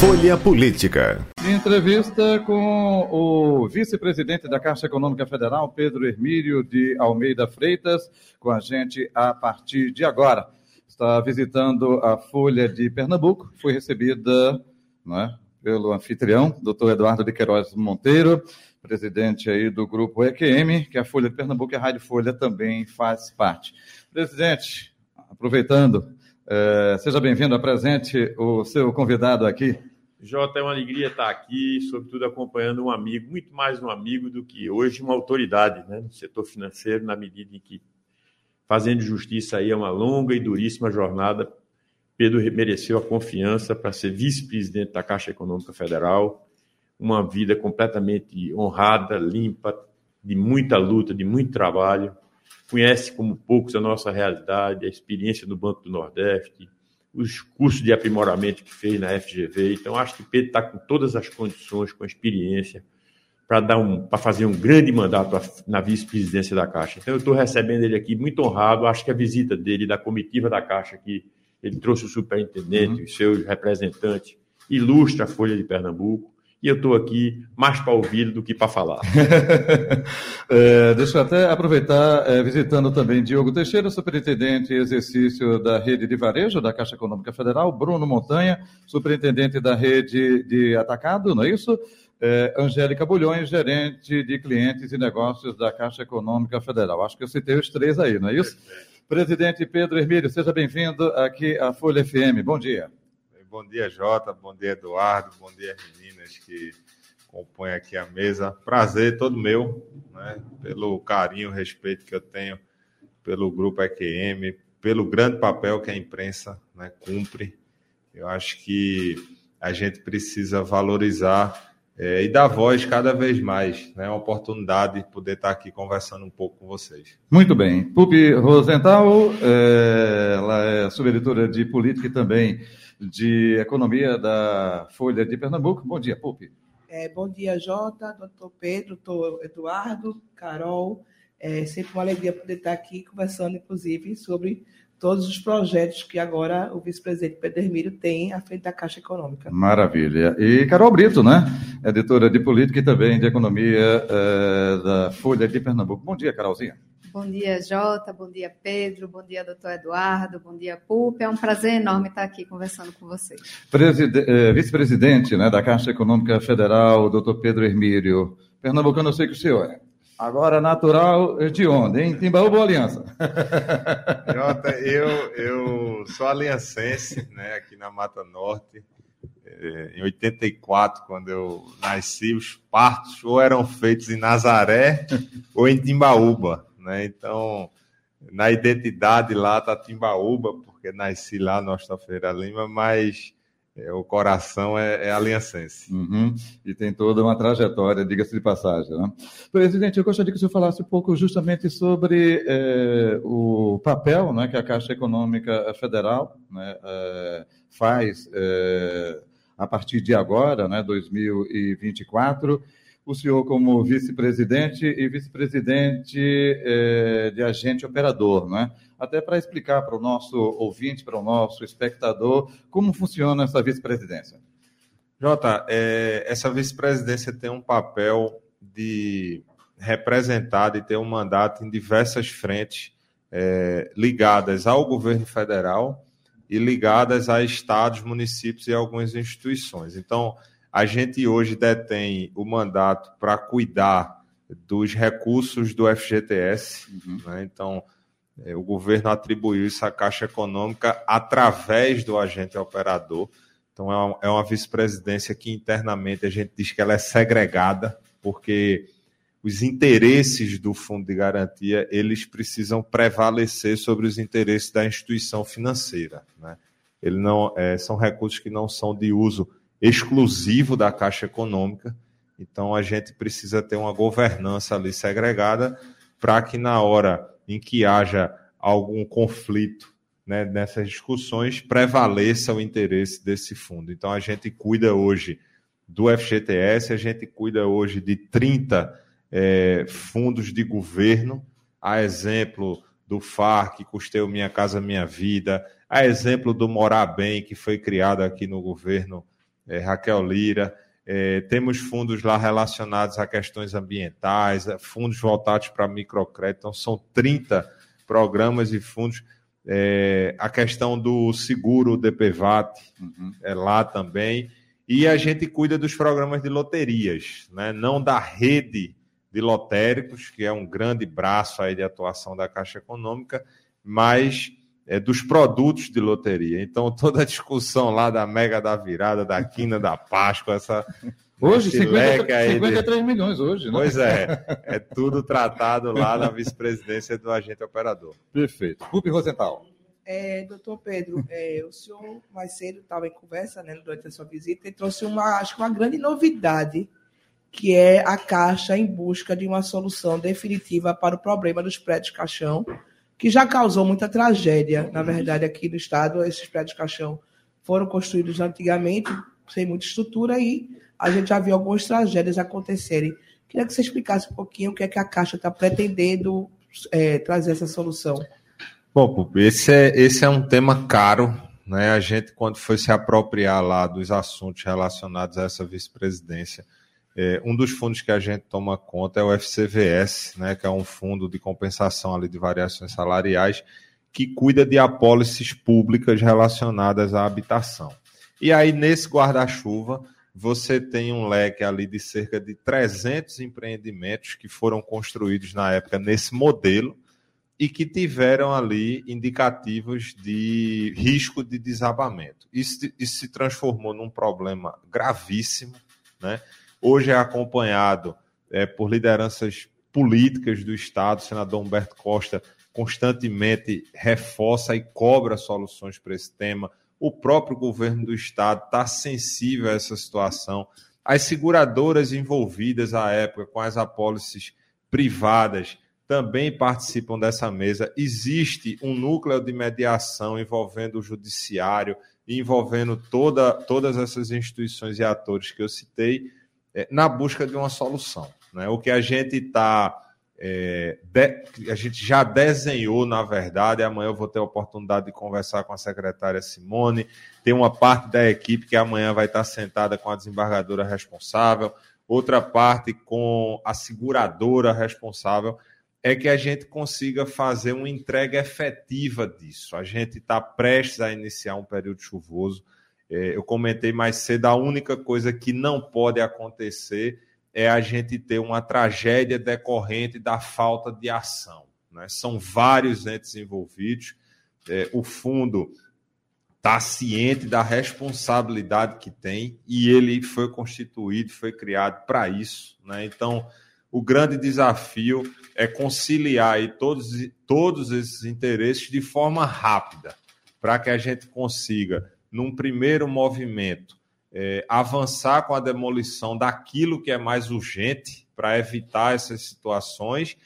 Folha Política. Entrevista com o vice-presidente da Caixa Econômica Federal, Pedro Hermílio de Almeida Freitas, com a gente a partir de agora. Está visitando a Folha de Pernambuco, foi recebida né, pelo anfitrião, doutor Eduardo de Queiroz Monteiro, presidente aí do grupo EQM, que a Folha de Pernambuco e a Rádio Folha também faz parte. Presidente, aproveitando, eh, seja bem-vindo, apresente o seu convidado aqui. Jota, é uma alegria estar aqui, sobretudo acompanhando um amigo, muito mais um amigo do que hoje uma autoridade né, no setor financeiro, na medida em que, fazendo justiça aí, é uma longa e duríssima jornada. Pedro mereceu a confiança para ser vice-presidente da Caixa Econômica Federal, uma vida completamente honrada, limpa, de muita luta, de muito trabalho conhece como poucos a nossa realidade, a experiência do Banco do Nordeste, os cursos de aprimoramento que fez na FGV. Então, acho que Pedro está com todas as condições, com a experiência, para dar um, para fazer um grande mandato na vice-presidência da Caixa. Então, eu estou recebendo ele aqui muito honrado. Acho que a visita dele, da comitiva da Caixa, que ele trouxe o superintendente, uhum. os seus representantes, ilustra a Folha de Pernambuco e eu estou aqui mais para ouvir do que para falar. é, deixa eu até aproveitar, é, visitando também Diogo Teixeira, superintendente exercício da rede de varejo da Caixa Econômica Federal, Bruno Montanha, superintendente da rede de atacado, não é isso? É, Angélica Bulhões, gerente de clientes e negócios da Caixa Econômica Federal. Acho que eu citei os três aí, não é isso? Presidente Pedro Hermílio, seja bem-vindo aqui à Folha FM. Bom dia. Bom dia, Jota. Bom dia, Eduardo. Bom dia, meninas que compõem aqui a mesa. Prazer todo meu, né? Pelo carinho, respeito que eu tenho pelo grupo EQM, pelo grande papel que a imprensa né, cumpre. Eu acho que a gente precisa valorizar é, e dar voz cada vez mais. Né? É uma oportunidade de poder estar aqui conversando um pouco com vocês. Muito bem. Pupi Rosenthal, é, ela é subeditora de política e também de Economia da Folha de Pernambuco. Bom dia, Pupi. É, bom dia, Jota, doutor Pedro, doutor Eduardo, Carol. É sempre uma alegria poder estar aqui conversando, inclusive, sobre todos os projetos que agora o vice-presidente Pedro Hermílio tem à frente da Caixa Econômica. Maravilha. E Carol Brito, né? Editora de Política e também de Economia é, da Folha de Pernambuco. Bom dia, Carolzinha. Bom dia, Jota. Bom dia, Pedro. Bom dia, doutor Eduardo. Bom dia, Pup. É um prazer enorme estar aqui conversando com vocês. Eh, vice-presidente né, da Caixa Econômica Federal, doutor Pedro Hermílio. Pernambucano, eu sei que o senhor é. Agora, natural de onde, hein? Timbaúba ou Aliança? Jota, eu, eu sou aliancense, né, aqui na Mata Norte. Eh, em 84, quando eu nasci, os partos ou eram feitos em Nazaré ou em Timbaúba né? Então, na identidade lá tá Timbaúba, porque nasci lá no Feira Lima, mas é, o coração é, é aliancense. Uhum. E tem toda uma trajetória, diga-se de passagem. Né? Presidente, eu gostaria que o senhor falasse um pouco justamente sobre é, o papel né, que a Caixa Econômica Federal né, é, faz é, a partir de agora, né, 2024, o senhor como vice-presidente e vice-presidente eh, de agente operador, né? Até para explicar para o nosso ouvinte, para o nosso espectador, como funciona essa vice-presidência. Jota, é, essa vice-presidência tem um papel de representar e ter um mandato em diversas frentes é, ligadas ao governo federal e ligadas a estados, municípios e algumas instituições. Então, a gente hoje detém o mandato para cuidar dos recursos do FGTS, uhum. né? então é, o governo atribuiu isso à Caixa Econômica através do agente operador. Então é uma, é uma vice-presidência que internamente a gente diz que ela é segregada, porque os interesses do fundo de garantia eles precisam prevalecer sobre os interesses da instituição financeira. Né? Ele não é, são recursos que não são de uso exclusivo da Caixa Econômica. Então a gente precisa ter uma governança ali segregada para que na hora em que haja algum conflito né, nessas discussões prevaleça o interesse desse fundo. Então a gente cuida hoje do FGTS, a gente cuida hoje de 30 é, fundos de governo, a exemplo do FAR, que custeou Minha Casa Minha Vida, a exemplo do Morar Bem, que foi criado aqui no governo é, Raquel Lira. É, temos fundos lá relacionados a questões ambientais, é, fundos voltados para microcrédito, então são 30 programas e fundos. É, a questão do seguro DPVAT uhum. é lá também. E a gente cuida dos programas de loterias, né? não da rede de lotéricos, que é um grande braço aí de atuação da Caixa Econômica, mas é, dos produtos de loteria. Então, toda a discussão lá da mega da virada, da quina da Páscoa, essa. Hoje, 50, 53 de... milhões hoje, né? Pois é, é tudo tratado lá na vice-presidência do agente operador. Perfeito. Pupi Rosenthal. É, doutor Pedro, é, o senhor mais cedo estava em conversa né, durante a sua visita e trouxe uma, acho que uma grande novidade, que é a Caixa em busca de uma solução definitiva para o problema dos prédios caixão, que já causou muita tragédia, na verdade, aqui no estado. Esses prédios caixão foram construídos antigamente, sem muita estrutura, e a gente já viu algumas tragédias acontecerem. Queria que você explicasse um pouquinho o que é que a Caixa está pretendendo é, trazer essa solução. Bom, esse é, esse é um tema caro. Né? A gente, quando foi se apropriar lá dos assuntos relacionados a essa vice-presidência, é, um dos fundos que a gente toma conta é o FCVS, né, que é um fundo de compensação ali de variações salariais, que cuida de apólices públicas relacionadas à habitação. E aí, nesse guarda-chuva, você tem um leque ali de cerca de 300 empreendimentos que foram construídos na época nesse modelo e que tiveram ali indicativos de risco de desabamento. Isso, isso se transformou num problema gravíssimo, né? Hoje é acompanhado é, por lideranças políticas do Estado. O senador Humberto Costa constantemente reforça e cobra soluções para esse tema. O próprio governo do Estado está sensível a essa situação. As seguradoras envolvidas à época com as apólices privadas também participam dessa mesa. Existe um núcleo de mediação envolvendo o judiciário, envolvendo toda, todas essas instituições e atores que eu citei, na busca de uma solução. Né? O que a gente está. É, a gente já desenhou, na verdade, amanhã eu vou ter a oportunidade de conversar com a secretária Simone. Tem uma parte da equipe que amanhã vai estar sentada com a desembargadora responsável, outra parte com a seguradora responsável, é que a gente consiga fazer uma entrega efetiva disso. A gente está prestes a iniciar um período chuvoso é, eu comentei mais cedo, a única coisa que não pode acontecer é a gente ter uma tragédia decorrente da falta de ação. Né? São vários entes envolvidos. É, o fundo está ciente da responsabilidade que tem e ele foi constituído, foi criado para isso. Né? Então, o grande desafio é conciliar aí todos, todos esses interesses de forma rápida, para que a gente consiga num primeiro movimento, é, avançar com a demolição daquilo que é mais urgente para evitar essas situações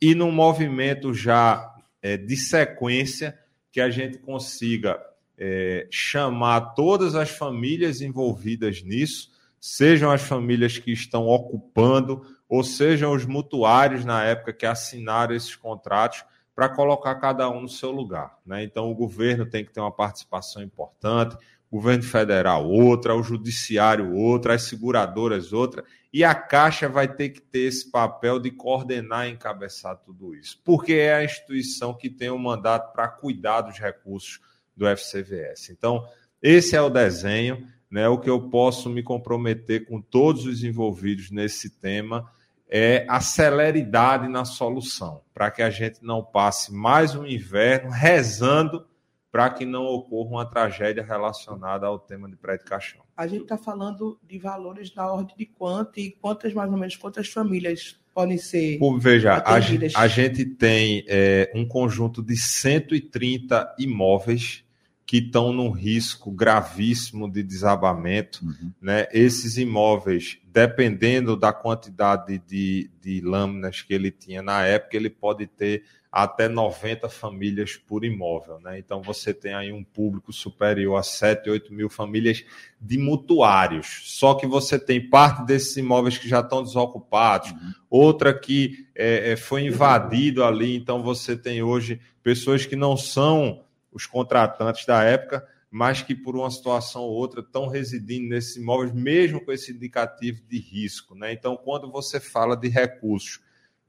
e num movimento já é, de sequência que a gente consiga é, chamar todas as famílias envolvidas nisso, sejam as famílias que estão ocupando ou sejam os mutuários na época que assinaram esses contratos para colocar cada um no seu lugar. Né? Então, o governo tem que ter uma participação importante, o governo federal outra, o judiciário outra, as seguradoras outra, e a Caixa vai ter que ter esse papel de coordenar e encabeçar tudo isso, porque é a instituição que tem o mandato para cuidar dos recursos do FCVS. Então, esse é o desenho, né? O que eu posso me comprometer com todos os envolvidos nesse tema é a celeridade na solução, para que a gente não passe mais um inverno rezando para que não ocorra uma tragédia relacionada ao tema de prédio caixão. A gente está falando de valores na ordem de quanto e quantas, mais ou menos, quantas famílias podem ser. Pô, veja, a, a, gente tem é, um conjunto de 130 imóveis que estão num risco gravíssimo de desabamento. Uhum. Né? Esses imóveis, dependendo da quantidade de, de lâminas que ele tinha na época, ele pode ter até 90 famílias por imóvel. Né? Então você tem aí um público superior a 7, 8 mil famílias de mutuários. Só que você tem parte desses imóveis que já estão desocupados, uhum. outra que é, é foi invadido ali, então você tem hoje pessoas que não são os contratantes da época, mas que por uma situação ou outra estão residindo nesses imóveis, mesmo com esse indicativo de risco. Né? Então, quando você fala de recursos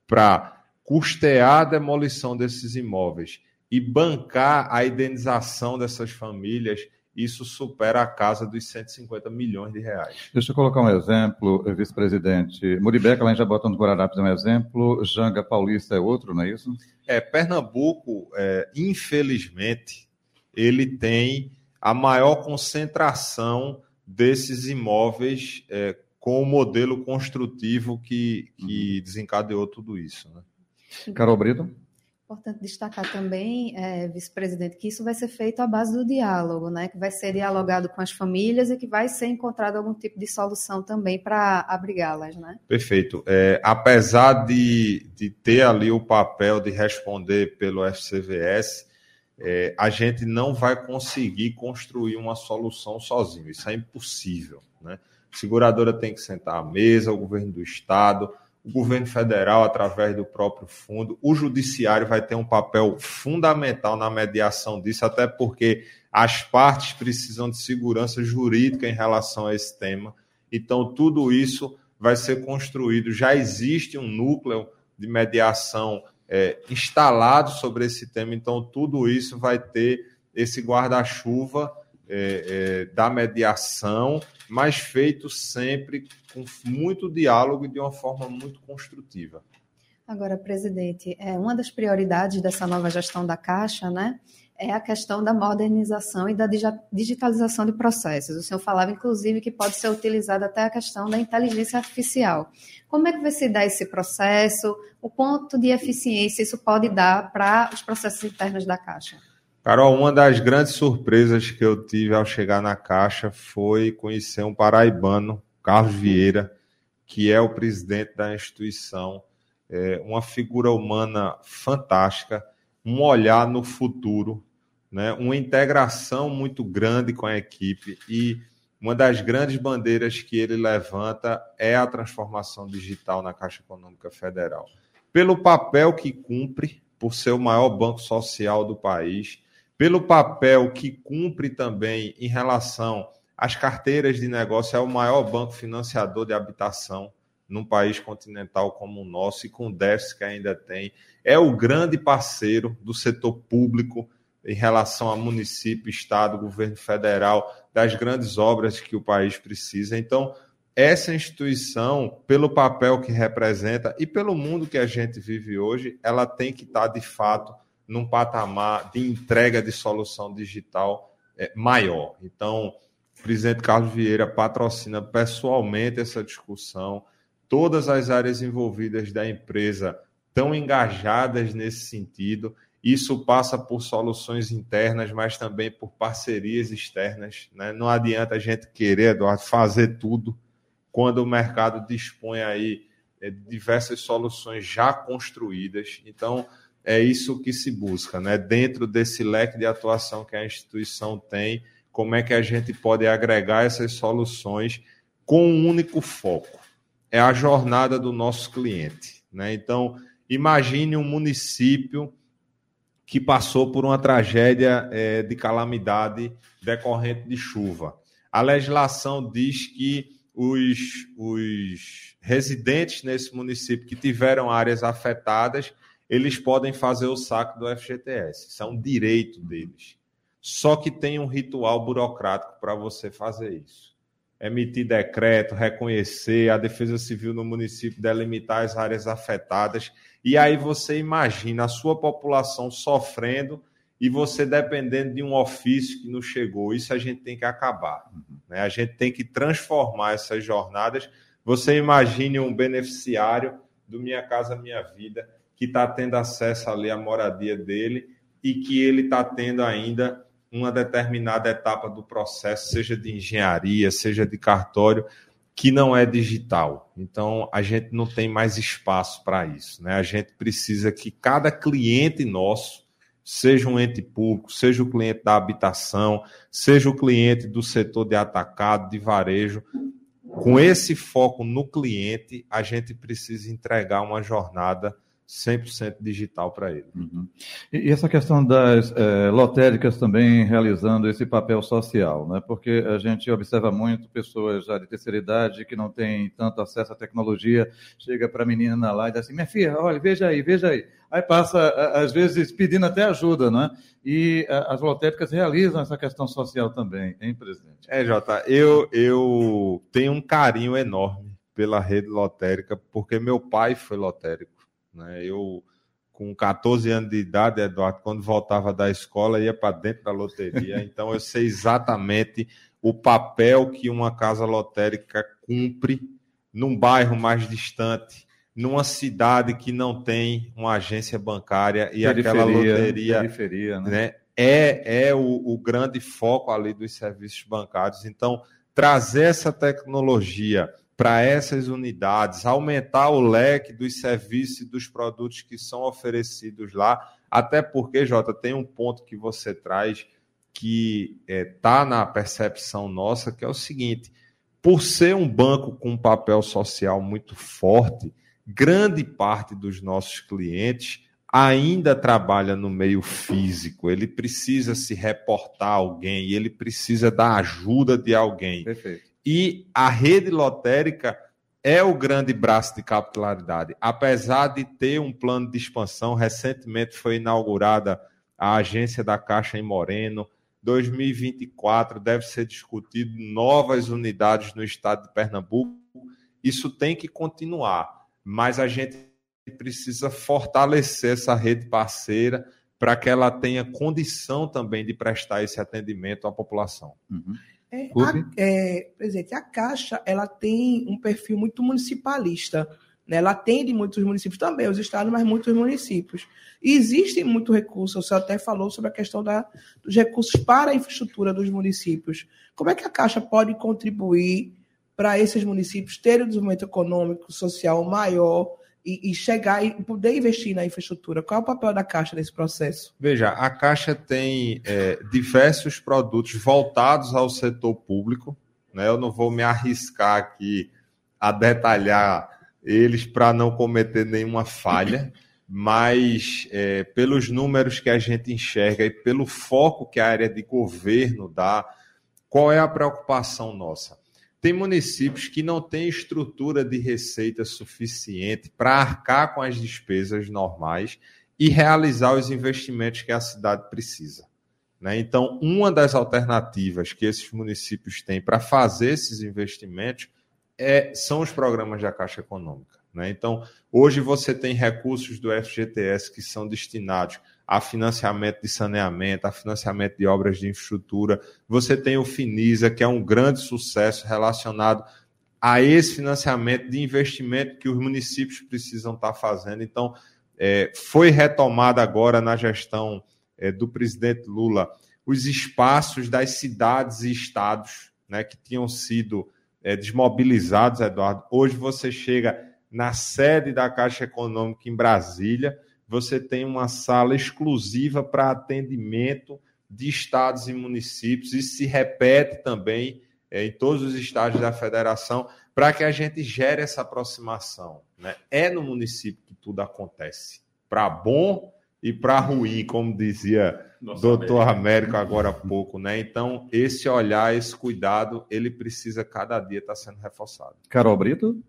para custear a demolição desses imóveis e bancar a indenização dessas famílias, isso supera a casa dos 150 milhões de reais. Deixa eu colocar um exemplo, vice-presidente. Muribeca, lá em Jabotão do Guararapes é um exemplo, Janga Paulista é outro, não é isso? É, Pernambuco, é, infelizmente, ele tem a maior concentração desses imóveis é, com o modelo construtivo que, que uhum. desencadeou tudo isso. Né? Carol Brito? Importante destacar também, é, vice-presidente, que isso vai ser feito à base do diálogo, né? que vai ser dialogado com as famílias e que vai ser encontrado algum tipo de solução também para abrigá-las. Né? Perfeito. É, apesar de, de ter ali o papel de responder pelo FCVS, é, a gente não vai conseguir construir uma solução sozinho. Isso é impossível. Né? A seguradora tem que sentar à mesa, o governo do estado, o governo federal, através do próprio fundo, o judiciário vai ter um papel fundamental na mediação disso, até porque as partes precisam de segurança jurídica em relação a esse tema. Então, tudo isso vai ser construído. Já existe um núcleo de mediação é, instalado sobre esse tema, então, tudo isso vai ter esse guarda-chuva é, é, da mediação, mas feito sempre com muito diálogo e de uma forma muito construtiva. Agora, presidente, é uma das prioridades dessa nova gestão da Caixa, né? É a questão da modernização e da digitalização de processos. O senhor falava, inclusive, que pode ser utilizada até a questão da inteligência artificial. Como é que vai se dar esse processo? O quanto de eficiência isso pode dar para os processos internos da Caixa? Carol, uma das grandes surpresas que eu tive ao chegar na Caixa foi conhecer um paraibano, Carlos Vieira, que é o presidente da instituição, é uma figura humana fantástica, um olhar no futuro, né? uma integração muito grande com a equipe e uma das grandes bandeiras que ele levanta é a transformação digital na Caixa Econômica Federal. Pelo papel que cumpre, por ser o maior banco social do país, pelo papel que cumpre também em relação às carteiras de negócio, é o maior banco financiador de habitação num país continental como o nosso e com déficit que ainda tem. É o grande parceiro do setor público em relação a município, estado, governo federal, das grandes obras que o país precisa. Então, essa instituição, pelo papel que representa e pelo mundo que a gente vive hoje, ela tem que estar de fato num patamar de entrega de solução digital é, maior. Então, o presidente Carlos Vieira patrocina pessoalmente essa discussão. Todas as áreas envolvidas da empresa estão engajadas nesse sentido. Isso passa por soluções internas, mas também por parcerias externas. Né? Não adianta a gente querer, Eduardo, fazer tudo quando o mercado dispõe aí é, diversas soluções já construídas. Então, é isso que se busca, né? Dentro desse leque de atuação que a instituição tem, como é que a gente pode agregar essas soluções com um único foco? É a jornada do nosso cliente, né? Então, imagine um município que passou por uma tragédia é, de calamidade decorrente de chuva. A legislação diz que os, os residentes nesse município que tiveram áreas afetadas eles podem fazer o saque do FGTS. Isso é um direito deles. Só que tem um ritual burocrático para você fazer isso. Emitir decreto, reconhecer a Defesa Civil no município, delimitar as áreas afetadas. E aí você imagina a sua população sofrendo e você dependendo de um ofício que não chegou. Isso a gente tem que acabar. Né? A gente tem que transformar essas jornadas. Você imagine um beneficiário do Minha Casa Minha Vida que está tendo acesso ali à moradia dele e que ele está tendo ainda uma determinada etapa do processo, seja de engenharia, seja de cartório, que não é digital. Então, a gente não tem mais espaço para isso. Né? A gente precisa que cada cliente nosso, seja um ente público, seja o cliente da habitação, seja o cliente do setor de atacado, de varejo, com esse foco no cliente, a gente precisa entregar uma jornada 100% digital para ele. Uhum. E, essa questão das é, lotéricas também realizando esse papel social, né? porque a gente observa muito pessoas já de terceira idade que não têm tanto acesso à tecnologia, chega para a menina lá e diz assim, minha filha, olha, veja aí, veja aí. Aí passa, às vezes, pedindo até ajuda, né? E as lotéricas realizam essa questão social também, hein, presidente? É, Jota, eu, eu tenho um carinho enorme pela rede lotérica, porque meu pai foi lotérico. Né? Eu, com 14 anos de idade, Eduardo, quando voltava da escola, ia para dentro da loteria. Então, eu sei exatamente o papel que uma casa lotérica cumpre num bairro mais distante, numa cidade que não tem uma agência bancária e periferia, aquela loteria periferia, né? né? é, é o, o grande foco ali dos serviços bancários. Então, trazer essa tecnologia para essas unidades, aumentar o leque dos serviços e dos produtos que são oferecidos lá, até porque, Jota, tem um ponto que você traz que está é, tá na percepção nossa, que é o seguinte: por ser um banco com um papel social muito forte, grande parte dos nossos clientes ainda trabalha no meio físico, ele precisa se reportar a alguém, ele precisa da ajuda de alguém. Perfeito. E a rede lotérica é o grande braço de capilaridade. Apesar de ter um plano de expansão, recentemente foi inaugurada a agência da Caixa em Moreno. 2024 deve ser discutido novas unidades no estado de Pernambuco. Isso tem que continuar, mas a gente precisa fortalecer essa rede parceira para que ela tenha condição também de prestar esse atendimento à população. Uhum. É, a, é, presidente, a Caixa ela tem um perfil muito municipalista. Né? Ela atende muitos municípios também, os estados, mas muitos municípios. E existe muito recurso, você até falou sobre a questão da, dos recursos para a infraestrutura dos municípios. Como é que a Caixa pode contribuir para esses municípios terem um desenvolvimento econômico, social maior e, e, chegar e poder investir na infraestrutura? Qual é o papel da Caixa nesse processo? Veja, a Caixa tem é, diversos produtos voltados ao setor público. Né? Eu não vou me arriscar aqui a detalhar eles para não cometer nenhuma falha, mas é, pelos números que a gente enxerga e pelo foco que a área de governo dá, qual é a preocupação nossa? Tem municípios que não têm estrutura de receita suficiente para arcar com as despesas normais e realizar os investimentos que a cidade precisa. Né? Então, uma das alternativas que esses municípios têm para fazer esses investimentos é, são os programas da Caixa Econômica. Né? Então, hoje você tem recursos do FGTS que são destinados a financiamento de saneamento, a financiamento de obras de infraestrutura. Você tem o Finisa, que é um grande sucesso relacionado a esse financiamento de investimento que os municípios precisam estar fazendo. Então, é, foi retomada agora na gestão é, do presidente Lula os espaços das cidades e estados né, que tinham sido é, desmobilizados, Eduardo. Hoje você chega na sede da Caixa Econômica em Brasília você tem uma sala exclusiva para atendimento de estados e municípios. Isso se repete também é, em todos os estados da federação, para que a gente gere essa aproximação. Né? É no município que tudo acontece, para bom e para ruim, como dizia o doutor Américo agora há pouco. Né? Então, esse olhar, esse cuidado, ele precisa cada dia estar tá sendo reforçado. Carol Brito?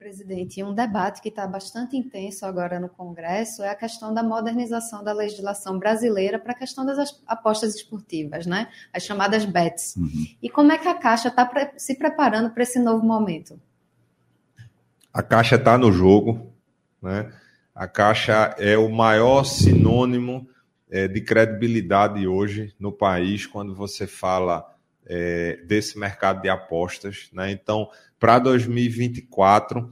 Presidente, um debate que está bastante intenso agora no Congresso é a questão da modernização da legislação brasileira para a questão das apostas esportivas, né? As chamadas BETs. Uhum. E como é que a Caixa está pre se preparando para esse novo momento? A Caixa está no jogo, né? A Caixa é o maior sinônimo é, de credibilidade hoje no país quando você fala é, desse mercado de apostas, né? Então, para 2024,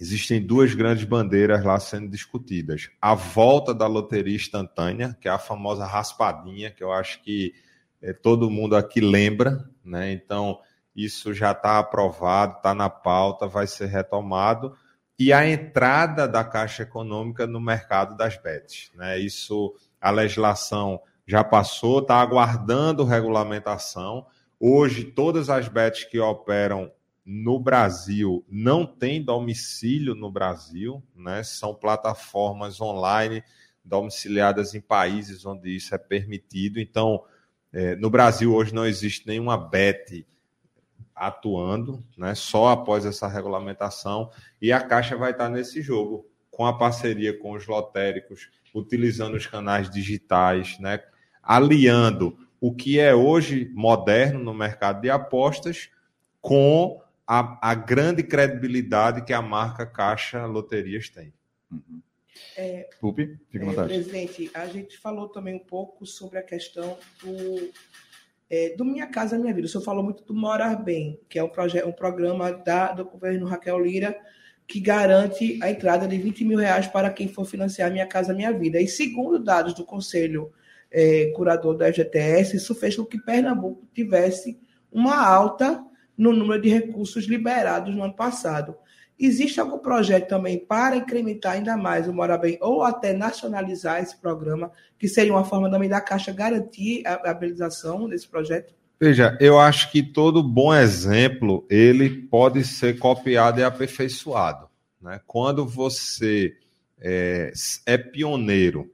existem duas grandes bandeiras lá sendo discutidas. A volta da loteria instantânea, que é a famosa raspadinha, que eu acho que é, todo mundo aqui lembra, né? Então, isso já está aprovado, está na pauta, vai ser retomado. E a entrada da Caixa Econômica no mercado das bets. Né? Isso, a legislação já passou, está aguardando regulamentação. Hoje, todas as bets que operam no Brasil não têm domicílio no Brasil, né? São plataformas online domiciliadas em países onde isso é permitido. Então, é, no Brasil hoje não existe nenhuma BET atuando, né? Só após essa regulamentação e a Caixa vai estar nesse jogo com a parceria com os lotéricos, utilizando os canais digitais, né? Aliando o que é hoje moderno no mercado de apostas com a, a grande credibilidade que a marca Caixa Loterias tem. Uhum. É, Pupi, fica à vontade. É, presidente, a gente falou também um pouco sobre a questão do, é, do Minha Casa Minha Vida. O senhor falou muito do Morar Bem, que é um, projeto, um programa da, do governo Raquel Lira que garante a entrada de 20 mil reais para quem for financiar Minha Casa Minha Vida. E segundo dados do Conselho é, Curador da FGTS, isso fez com que Pernambuco tivesse uma alta no número de recursos liberados no ano passado. Existe algum projeto também para incrementar ainda mais o Mora Bem ou até nacionalizar esse programa, que seria uma forma também da Caixa garantir a habilitação desse projeto? Veja, eu acho que todo bom exemplo ele pode ser copiado e aperfeiçoado. Né? Quando você é, é pioneiro,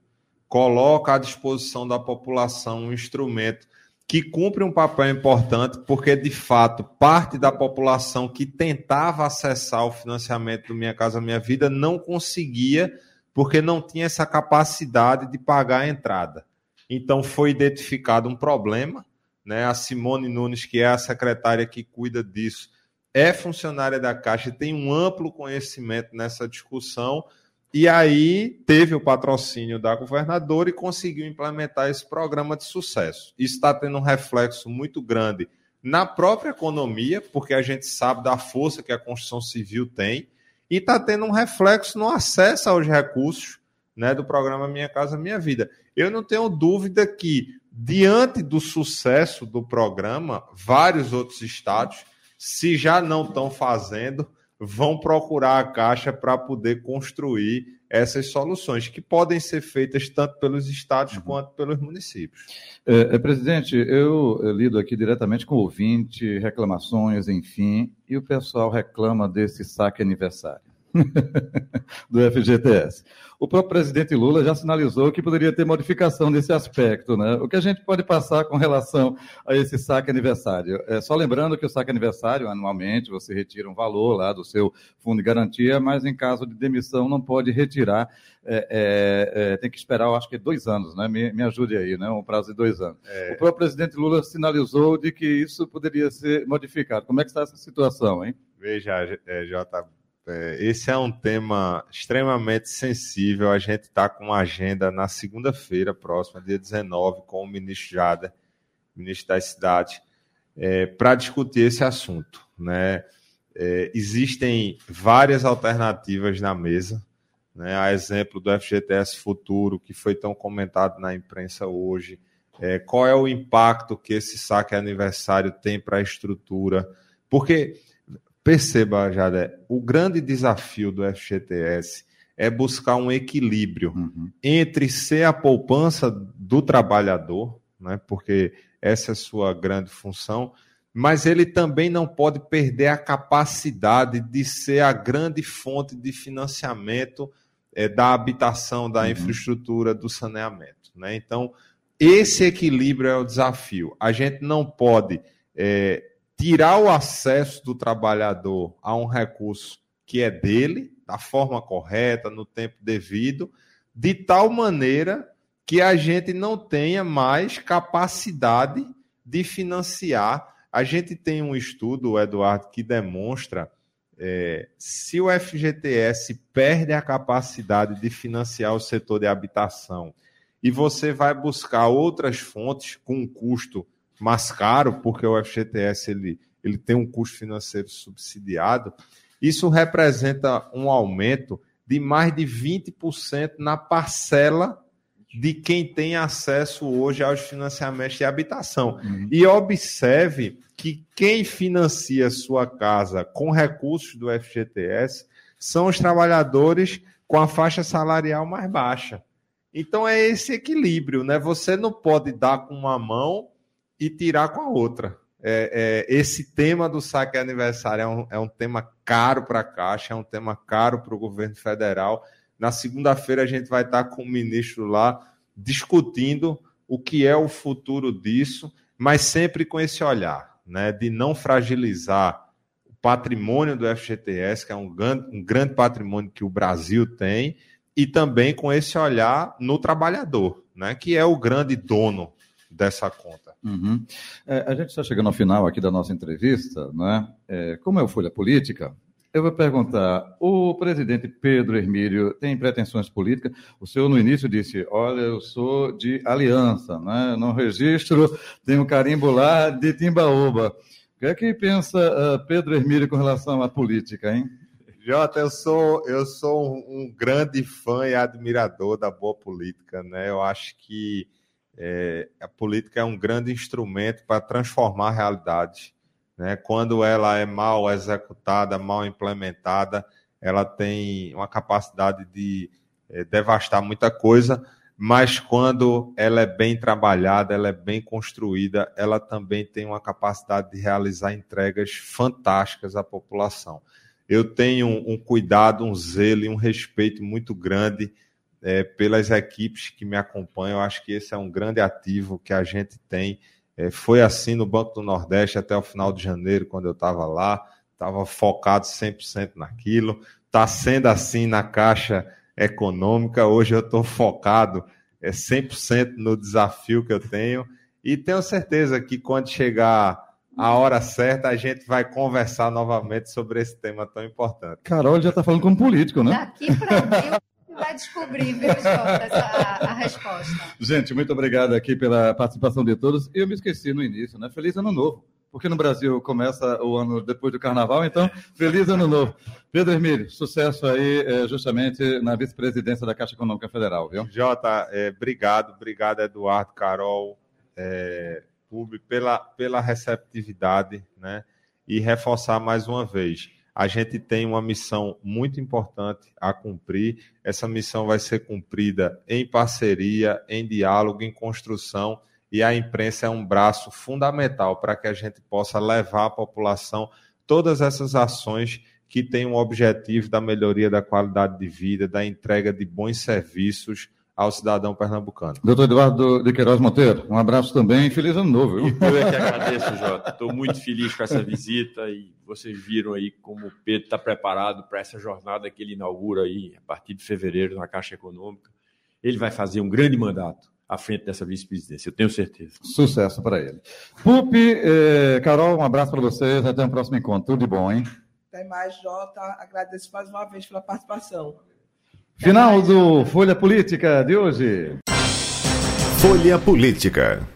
coloca à disposição da população um instrumento que cumpre um papel importante, porque de fato parte da população que tentava acessar o financiamento do Minha Casa Minha Vida não conseguia, porque não tinha essa capacidade de pagar a entrada. Então foi identificado um problema, né? A Simone Nunes, que é a secretária que cuida disso, é funcionária da Caixa e tem um amplo conhecimento nessa discussão e aí teve o patrocínio da governadora e conseguiu implementar esse programa de sucesso. Isso está tendo um reflexo muito grande na própria economia, porque a gente sabe da força que a construção civil tem, e está tendo um reflexo no acesso aos recursos né, do programa Minha Casa Minha Vida. Eu não tenho dúvida que, diante do sucesso do programa, vários outros estados, se já não estão fazendo, vão procurar a Caixa para poder construir essas soluções, que podem ser feitas tanto pelos estados uhum. quanto pelos municípios. É, é, presidente, eu, eu lido aqui diretamente com ouvinte, reclamações, enfim, e o pessoal reclama desse saque aniversário. do FGTS. O próprio presidente Lula já sinalizou que poderia ter modificação nesse aspecto, né? O que a gente pode passar com relação a esse saque aniversário? É, só lembrando que o saque aniversário, anualmente, você retira um valor lá do seu fundo de garantia, mas em caso de demissão não pode retirar, é, é, é tem que esperar, eu acho que dois anos, né? Me, me ajude aí, né? Um prazo de dois anos. É. O próprio presidente Lula sinalizou de que isso poderia ser modificado. Como é que está essa situação, hein? Veja, é, Jota, é, esse é um tema extremamente sensível. A gente está com uma agenda na segunda-feira próxima, dia 19, com o ministro Jada, ministro das cidades, é, para discutir esse assunto. Né? É, existem várias alternativas na mesa, né? a exemplo do FGTS Futuro, que foi tão comentado na imprensa hoje. É, qual é o impacto que esse saque aniversário tem para a estrutura? Porque Perceba, Jade, o grande desafio do FGTS é buscar um equilíbrio uhum. entre ser a poupança do trabalhador, né, porque essa é a sua grande função, mas ele também não pode perder a capacidade de ser a grande fonte de financiamento é, da habitação, da uhum. infraestrutura, do saneamento. Né? Então, esse equilíbrio é o desafio. A gente não pode é, tirar o acesso do trabalhador a um recurso que é dele, da forma correta, no tempo devido, de tal maneira que a gente não tenha mais capacidade de financiar. A gente tem um estudo, Eduardo, que demonstra é, se o FGTS perde a capacidade de financiar o setor de habitação e você vai buscar outras fontes com um custo mais caro, porque o FGTS ele, ele tem um custo financeiro subsidiado, isso representa um aumento de mais de 20% na parcela de quem tem acesso hoje aos financiamentos de habitação. Uhum. E observe que quem financia sua casa com recursos do FGTS são os trabalhadores com a faixa salarial mais baixa. Então é esse equilíbrio, né? Você não pode dar com uma mão e tirar com a outra. é, é, esse tema do saque aniversário é um, é um tema caro para a Caixa, é um tema caro para o governo federal. Na segunda-feira a gente vai estar com o ministro lá discutindo o que é o futuro disso, mas sempre com esse olhar, né, de não fragilizar o patrimônio do FGTS, que é um grande, um grande patrimônio que o Brasil tem, e também com esse olhar no trabalhador, né, que é o grande dono dessa conta. Uhum. É, a gente está chegando ao final aqui da nossa entrevista, né? É, como é o Folha Política, eu vou perguntar: o presidente Pedro Hermílio tem pretensões políticas? O senhor no início disse: olha, eu sou de aliança, né? no registro um carimbo lá de Timbaúba. O que é que pensa uh, Pedro Hermílio com relação à política, hein? Jota, eu sou, eu sou um grande fã e admirador da boa política, né? Eu acho que é, a política é um grande instrumento para transformar a realidade. Né? Quando ela é mal executada, mal implementada, ela tem uma capacidade de é, devastar muita coisa, mas quando ela é bem trabalhada, ela é bem construída, ela também tem uma capacidade de realizar entregas fantásticas à população. Eu tenho um cuidado, um zelo e um respeito muito grande é, pelas equipes que me acompanham. Eu acho que esse é um grande ativo que a gente tem. É, foi assim no Banco do Nordeste até o final de janeiro, quando eu estava lá, estava focado 100% naquilo. Está sendo assim na Caixa Econômica. Hoje eu estou focado é, 100% no desafio que eu tenho. E tenho certeza que quando chegar a hora certa, a gente vai conversar novamente sobre esse tema tão importante. Carol já está falando como político, né? Daqui para vai descobrir, viu, Jota, essa, a resposta. Gente, muito obrigado aqui pela participação de todos. Eu me esqueci no início, né? Feliz Ano Novo. Porque no Brasil começa o ano depois do Carnaval, então, feliz Ano Novo. Pedro Hermílio, sucesso aí, é, justamente na vice-presidência da Caixa Econômica Federal, viu? Jota, é, obrigado, obrigado, Eduardo, Carol, é, pela, pela receptividade, né? E reforçar mais uma vez a gente tem uma missão muito importante a cumprir. Essa missão vai ser cumprida em parceria, em diálogo, em construção, e a imprensa é um braço fundamental para que a gente possa levar à população todas essas ações que têm o um objetivo da melhoria da qualidade de vida, da entrega de bons serviços ao cidadão pernambucano. Doutor Eduardo de Queiroz Monteiro, um abraço também e feliz ano novo. Viu? Eu é que agradeço, Jota. Estou muito feliz com essa visita e vocês viram aí como o Pedro está preparado para essa jornada que ele inaugura aí a partir de fevereiro na Caixa Econômica. Ele vai fazer um grande mandato à frente dessa vice-presidência, eu tenho certeza. Sucesso para ele. Pupi, eh, Carol, um abraço para vocês, até o próximo encontro. Tudo de bom, hein? Até mais, Jota. Agradeço mais uma vez pela participação. Final do Folha Política de hoje. Folha Política.